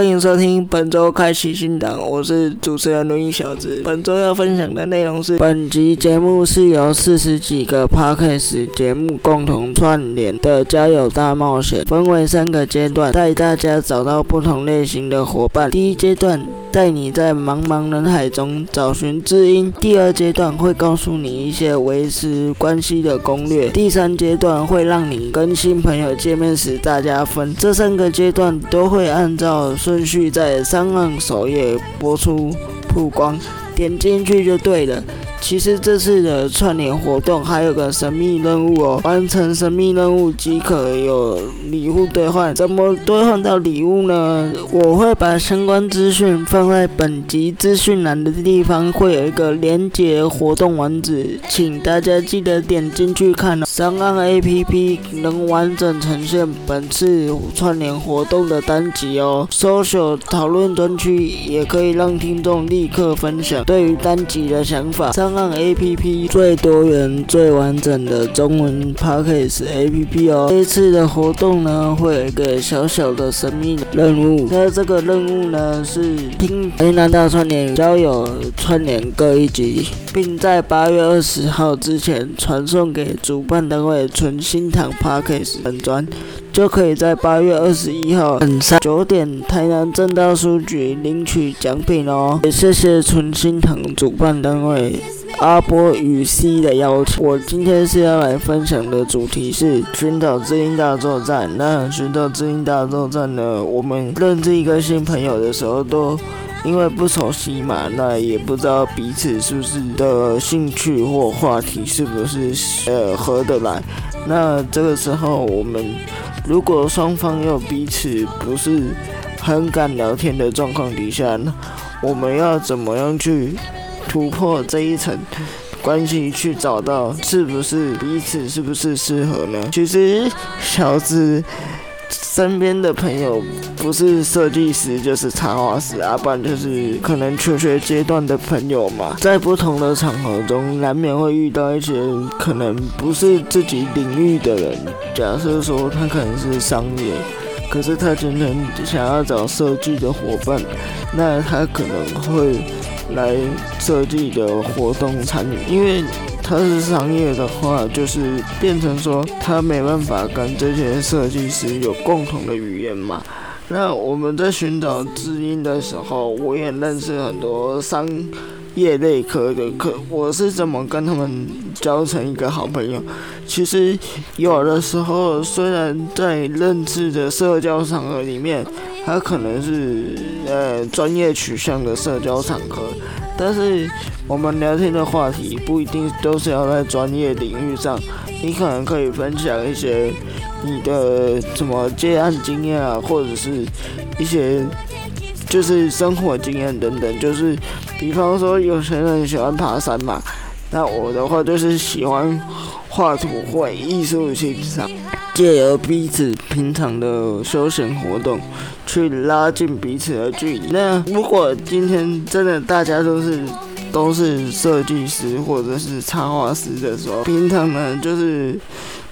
欢迎收听本周开启新档，我是主持人轮椅小子。本周要分享的内容是，本集节目是由四十几个 podcast 节目共同串联的交友大冒险，分为三个阶段，带大家找到不同类型的伙伴。第一阶段。带你在茫茫人海中找寻知音。第二阶段会告诉你一些维持关系的攻略。第三阶段会让你跟新朋友见面时大家分。这三个阶段都会按照顺序在三岸首页播出曝光，点进去就对了。其实这次的串联活动还有个神秘任务哦，完成神秘任务即可有礼物兑换。怎么兑换到礼物呢？我会把相关资讯放在本集资讯栏的地方，会有一个连接活动网址，请大家记得点进去看哦。三岸 APP 能完整呈现本次串联活动的单集哦。social 讨论专区也可以让听众立刻分享对于单集的想法。三浪 APP 最多元、最完整的中文 Podcast APP 哦。这次的活动呢，会有一个小小的神秘任务。那这个任务呢，是听台南大串联交友串联各一集，并在八月二十号之前传送给主办单位纯心堂 Podcast 本专，就可以在八月二十一号晚上九点台南正大书局领取奖品哦。也谢谢纯心堂主办单位。阿波与 C 的邀请，我今天是要来分享的主题是寻找知音大作战。那寻找知音大作战呢？我们认识一个新朋友的时候，都因为不熟悉嘛，那也不知道彼此是不是的兴趣或话题是不是呃合得来。那这个时候，我们如果双方又彼此不是很敢聊天的状况底下，那我们要怎么样去？突破这一层关系，去找到是不是彼此是不是适合呢？其实小子身边的朋友不是设计师就是插画师，啊，不然就是可能求学阶段的朋友嘛，在不同的场合中，难免会遇到一些可能不是自己领域的人。假设说他可能是商业，可是他今天想要找设计的伙伴，那他可能会。来设计的活动参与，因为他是商业的话，就是变成说他没办法跟这些设计师有共同的语言嘛。那我们在寻找知音的时候，我也认识很多商业类科的课，我是怎么跟他们交成一个好朋友？其实有的时候，虽然在认知的社交场合里面。他可能是呃专业取向的社交场合，但是我们聊天的话题不一定都是要在专业领域上，你可能可以分享一些你的什么接案经验啊，或者是一些就是生活经验等等，就是比方说有些人喜欢爬山嘛，那我的话就是喜欢画图或艺术欣赏。借由彼此平常的休闲活动，去拉近彼此的距离。那如果今天真的大家都是都是设计师或者是插画师的时候，平常呢就是。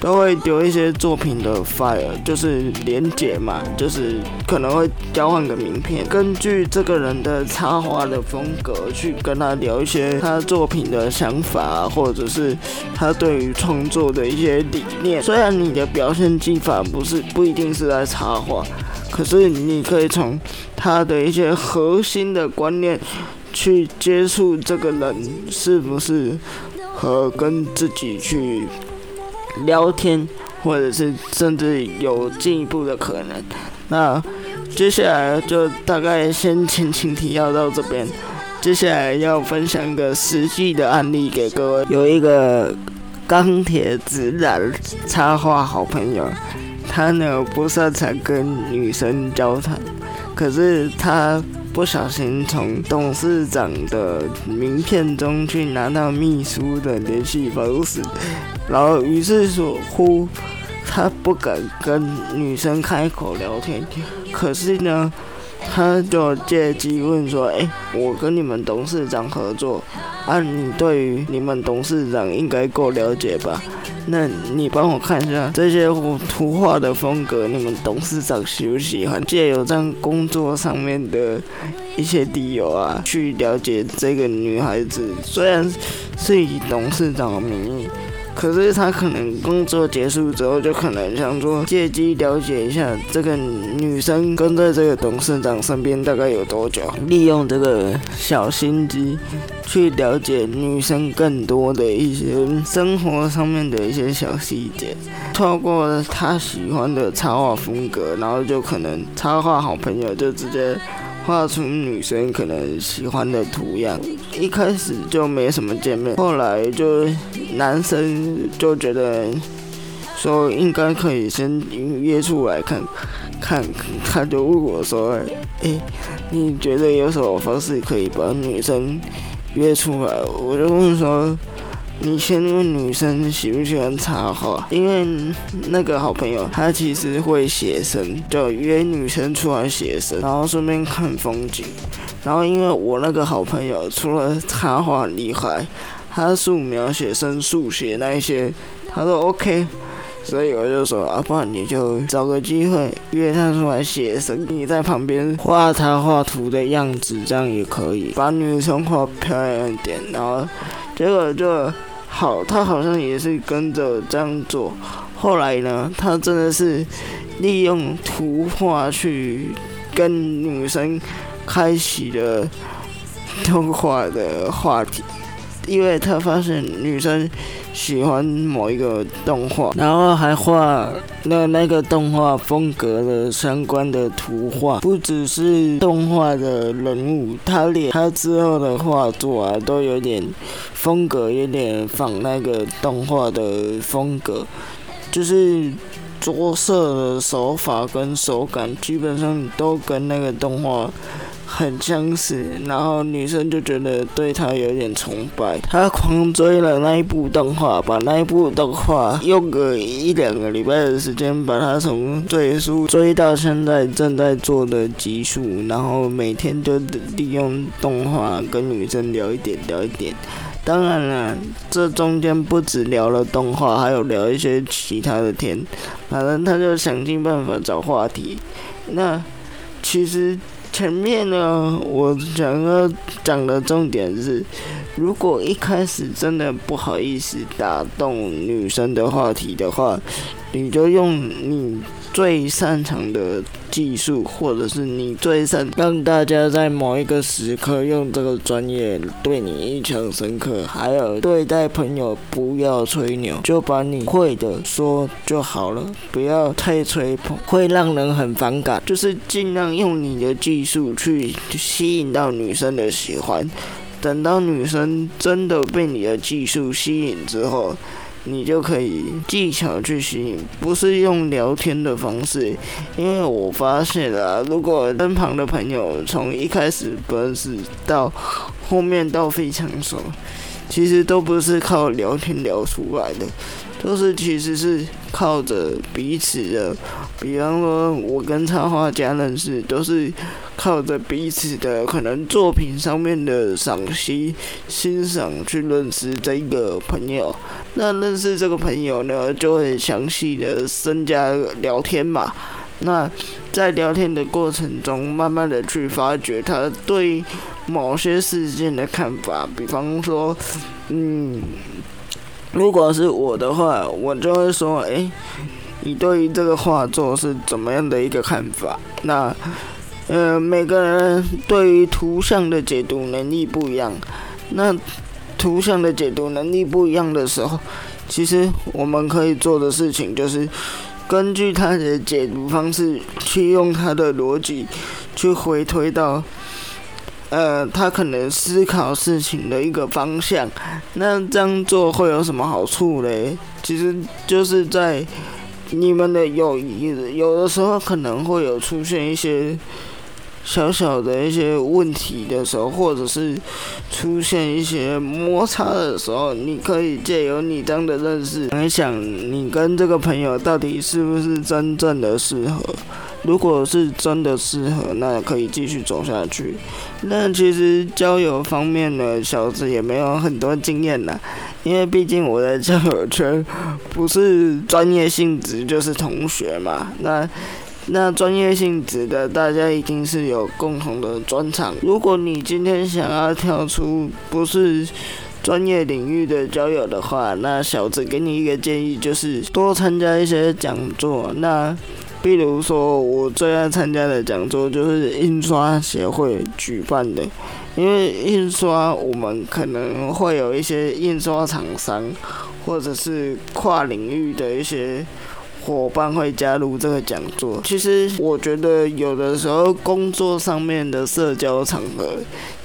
都会丢一些作品的 file，就是连结嘛，就是可能会交换个名片，根据这个人的插画的风格去跟他聊一些他作品的想法，或者是他对于创作的一些理念。虽然你的表现技法不是不一定是在插画，可是你可以从他的一些核心的观念去接触这个人是不是和跟自己去。聊天，或者是甚至有进一步的可能。那接下来就大概先前情提要到这边。接下来要分享个实际的案例给各位。有一个钢铁直男插画好朋友，他呢不擅长跟女生交谈，可是他不小心从董事长的名片中去拿到秘书的联系方式。然后，于是乎，他不敢跟女生开口聊天。可是呢，他就借机问说：“哎，我跟你们董事长合作，啊，你对于你们董事长应该够了解吧？那你帮我看一下这些图画的风格，你们董事长喜不喜欢？借由这样工作上面的一些理由啊，去了解这个女孩子，虽然是以董事长的名义。”可是他可能工作结束之后，就可能想说借机了解一下这个女生跟在这个董事长身边大概有多久，利用这个小心机去了解女生更多的一些生活上面的一些小细节，透过他喜欢的插画风格，然后就可能插画好朋友就直接。画出女生可能喜欢的图样，一开始就没什么见面，后来就男生就觉得说应该可以先约出来看，看，他就问我说：“哎，你觉得有什么方式可以把女生约出来？”我就问说。你先问女生喜不喜欢插画，因为那个好朋友他其实会写生，就约女生出来写生，然后顺便看风景。然后因为我那个好朋友除了插画厉害，他素描、写生、速写那一些他说 OK，所以我就说啊，不然你就找个机会约他出来写生，你在旁边画他画图的样子，这样也可以把女生画漂亮一点。然后结果就。好，他好像也是跟着这样做。后来呢，他真的是利用图画去跟女生开启了通话的话题，因为他发现女生。喜欢某一个动画，然后还画那那个动画风格的相关的图画，不只是动画的人物，他连他之后的画作啊，都有点风格，有点仿那个动画的风格，就是着色的手法跟手感，基本上都跟那个动画。很相似，然后女生就觉得对他有点崇拜，他狂追了那一部动画，把那一部动画用个一两个礼拜的时间，把他从最初追到现在正在做的集数，然后每天就利用动画跟女生聊一点聊一点。当然了，这中间不止聊了动画，还有聊一些其他的天，反正他就想尽办法找话题。那其实。前面呢，我想要讲的重点是，如果一开始真的不好意思打动女生的话题的话，你就用你。最擅长的技术，或者是你最擅让大家在某一个时刻用这个专业对你印象深刻。还有对待朋友不要吹牛，就把你会的说就好了，不要太吹捧，会让人很反感。就是尽量用你的技术去吸引到女生的喜欢。等到女生真的被你的技术吸引之后。你就可以技巧去吸引，不是用聊天的方式，因为我发现啊，如果身旁的朋友从一开始不认识到后面到非常熟，其实都不是靠聊天聊出来的。都是其实是靠着彼此的，比方说我跟插画家认识，都是靠着彼此的可能作品上面的赏析、欣赏去认识这个朋友。那认识这个朋友呢，就会详细的增加聊天嘛。那在聊天的过程中，慢慢的去发掘他对某些事件的看法，比方说，嗯。如果是我的话，我就会说：哎，你对于这个画作是怎么样的一个看法？那，呃，每个人对于图像的解读能力不一样。那图像的解读能力不一样的时候，其实我们可以做的事情就是根据他的解读方式，去用他的逻辑去回推到。呃，他可能思考事情的一个方向，那这样做会有什么好处嘞？其实就是在你们的友谊，有的时候可能会有出现一些小小的一些问题的时候，或者是出现一些摩擦的时候，你可以借由你这样的认识，想一想你跟这个朋友到底是不是真正的适合。如果是真的适合，那可以继续走下去。那其实交友方面呢，小子也没有很多经验啦，因为毕竟我的交友圈不是专业性质，就是同学嘛。那那专业性质的，大家一定是有共同的专长。如果你今天想要跳出不是专业领域的交友的话，那小子给你一个建议，就是多参加一些讲座。那比如说，我最爱参加的讲座就是印刷协会举办的，因为印刷我们可能会有一些印刷厂商，或者是跨领域的一些。伙伴会加入这个讲座。其实我觉得有的时候工作上面的社交场合，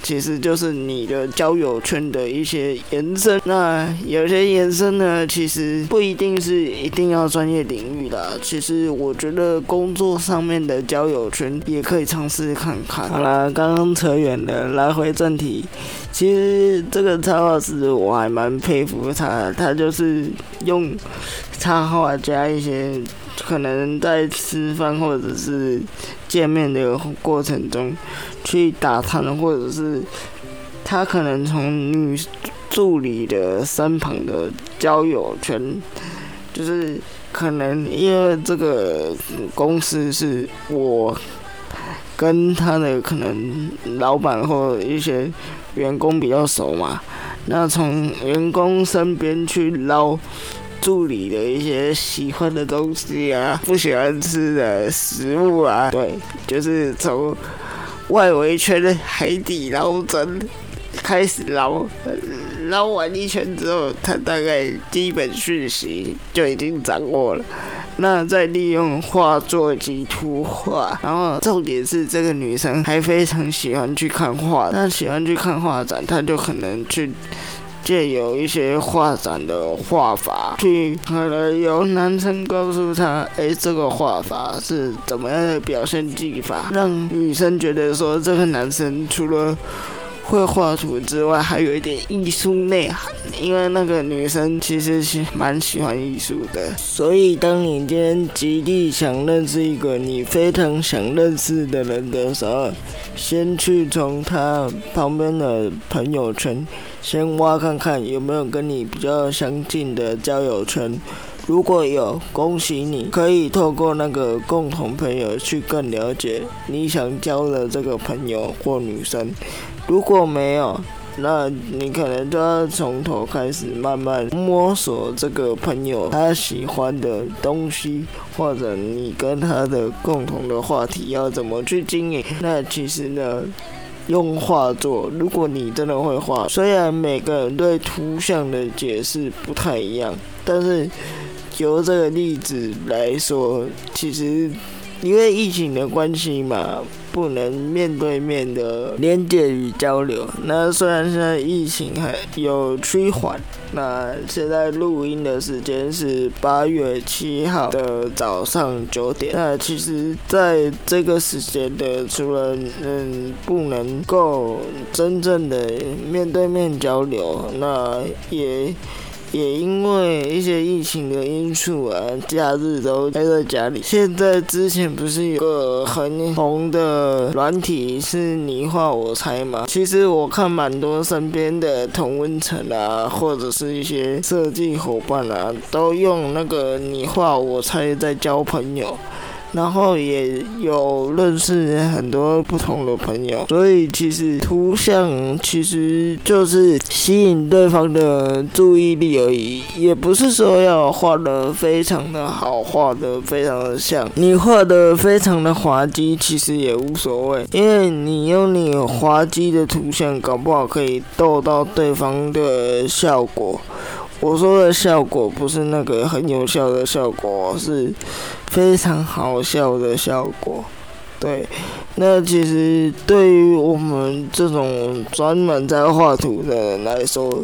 其实就是你的交友圈的一些延伸。那有些延伸呢，其实不一定是一定要专业领域的。其实我觉得工作上面的交友圈也可以尝试看看。好了，刚刚扯远了，来回正题。其实这个插画师我还蛮佩服他，他就是用插画加一些可能在吃饭或者是见面的过程中去打探，或者是他可能从女助理的身旁的交友圈，就是可能因为这个公司是我跟他的可能老板或一些。员工比较熟嘛，那从员工身边去捞助理的一些喜欢的东西啊，不喜欢吃的食物啊，对，就是从外围圈的海底捞针开始捞，捞完一圈之后，他大概基本讯息就已经掌握了。那再利用画作及图画，然后重点是这个女生还非常喜欢去看画，那喜欢去看画展，她就可能去借由一些画展的画法，去可能由男生告诉她，哎，这个画法是怎么样的表现技法，让女生觉得说这个男生除了。会画图之外，还有一点艺术内涵，因为那个女生其实是蛮喜欢艺术的。所以，当你今天极力想认识一个你非常想认识的人的时候，先去从他旁边的朋友圈先挖看看有没有跟你比较相近的交友圈。如果有，恭喜你，可以透过那个共同朋友去更了解你想交的这个朋友或女生。如果没有，那你可能就要从头开始慢慢摸索这个朋友他喜欢的东西，或者你跟他的共同的话题要怎么去经营。那其实呢，用画作，如果你真的会画，虽然每个人对图像的解释不太一样，但是由这个例子来说，其实。因为疫情的关系嘛，不能面对面的连接与交流。那虽然现在疫情还有趋缓，那现在录音的时间是八月七号的早上九点。那其实在这个时间的，除了嗯不能够真正的面对面交流，那也。也因为一些疫情的因素啊，假日都待在家里。现在之前不是有个很红的软体是你画我猜吗？其实我看蛮多身边的同温层啊，或者是一些设计伙伴啊，都用那个你画我猜在交朋友。然后也有认识很多不同的朋友，所以其实图像其实就是吸引对方的注意力而已，也不是说要画的非常的好，画的非常的像。你画的非常的滑稽，其实也无所谓，因为你用你滑稽的图像，搞不好可以逗到对方的效果。我说的效果不是那个很有效的效果，是非常好笑的效果。对，那其实对于我们这种专门在画图的人来说，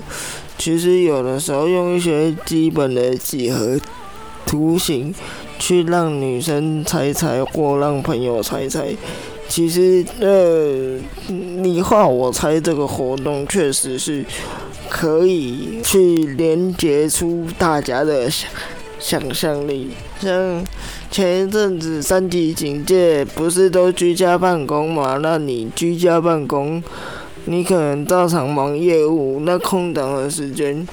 其实有的时候用一些基本的几何图形去让女生猜猜或让朋友猜猜，其实呃，你画我猜这个活动确实是可以去连接出大家的想象力，像。前一阵子三级警戒不是都居家办公嘛？那你居家办公，你可能照常忙业务，那空档的时间。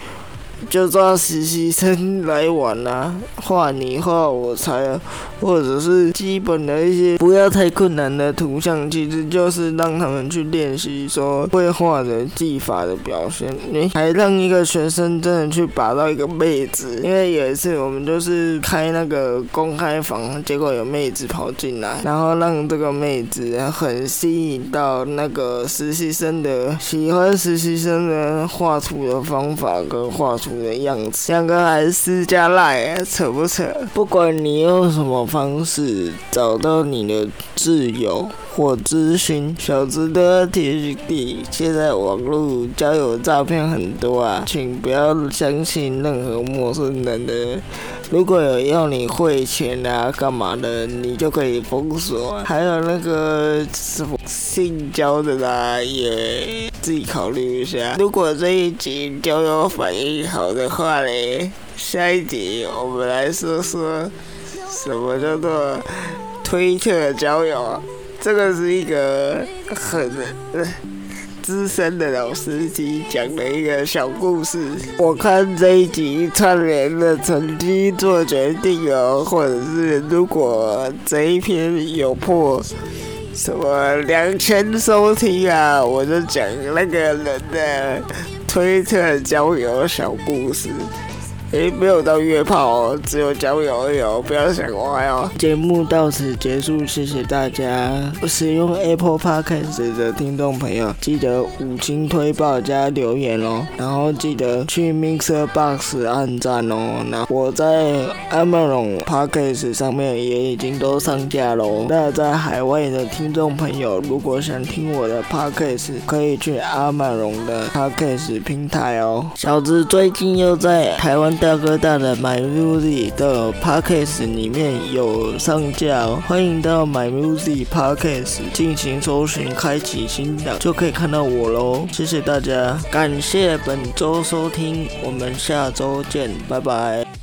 就抓实习生来玩啊，画你画我猜啊，或者是基本的一些不要太困难的图像，其实就是让他们去练习说绘画的技法的表现。你还让一个学生真的去把到一个妹子，因为有一次我们就是开那个公开房，结果有妹子跑进来，然后让这个妹子很吸引到那个实习生的喜欢实习生的画图的方法跟画图。的样子，两个还是私加赖，扯不扯？不管你用什么方式找到你的挚友或咨询，小子都要提醒你，现在网络交友诈骗很多啊，请不要相信任何陌生人的。如果有要你汇钱啊、干嘛的，你就可以封锁。还有那个什么性交的啦，也自己考虑一下。如果这一集交友反应好的话嘞，下一集我们来说说什么叫做推特交友啊。这个是一个很。资深的老司机讲的一个小故事，我看这一集串联的成绩做决定哦，或者是如果这一篇有破什么两千收听啊，我就讲那个人的推特交友小故事。诶，没有到约炮哦，只有交友而已，不要想歪哦。节目到此结束，谢谢大家。使用 Apple Podcast 的听众朋友，记得五星推爆加留言哦，然后记得去 Mixer Box 按赞哦。那我在 Amazon Podcast 上面也已经都上架喽。那在海外的听众朋友，如果想听我的 Podcast，可以去 Amazon 的 Podcast 平台哦。小子最近又在台湾。大哥大的 My Music 的 Podcast 里面有上架，欢迎到 My Music Podcast 进行搜寻，开启新档就可以看到我喽。谢谢大家，感谢本周收听，我们下周见，拜拜。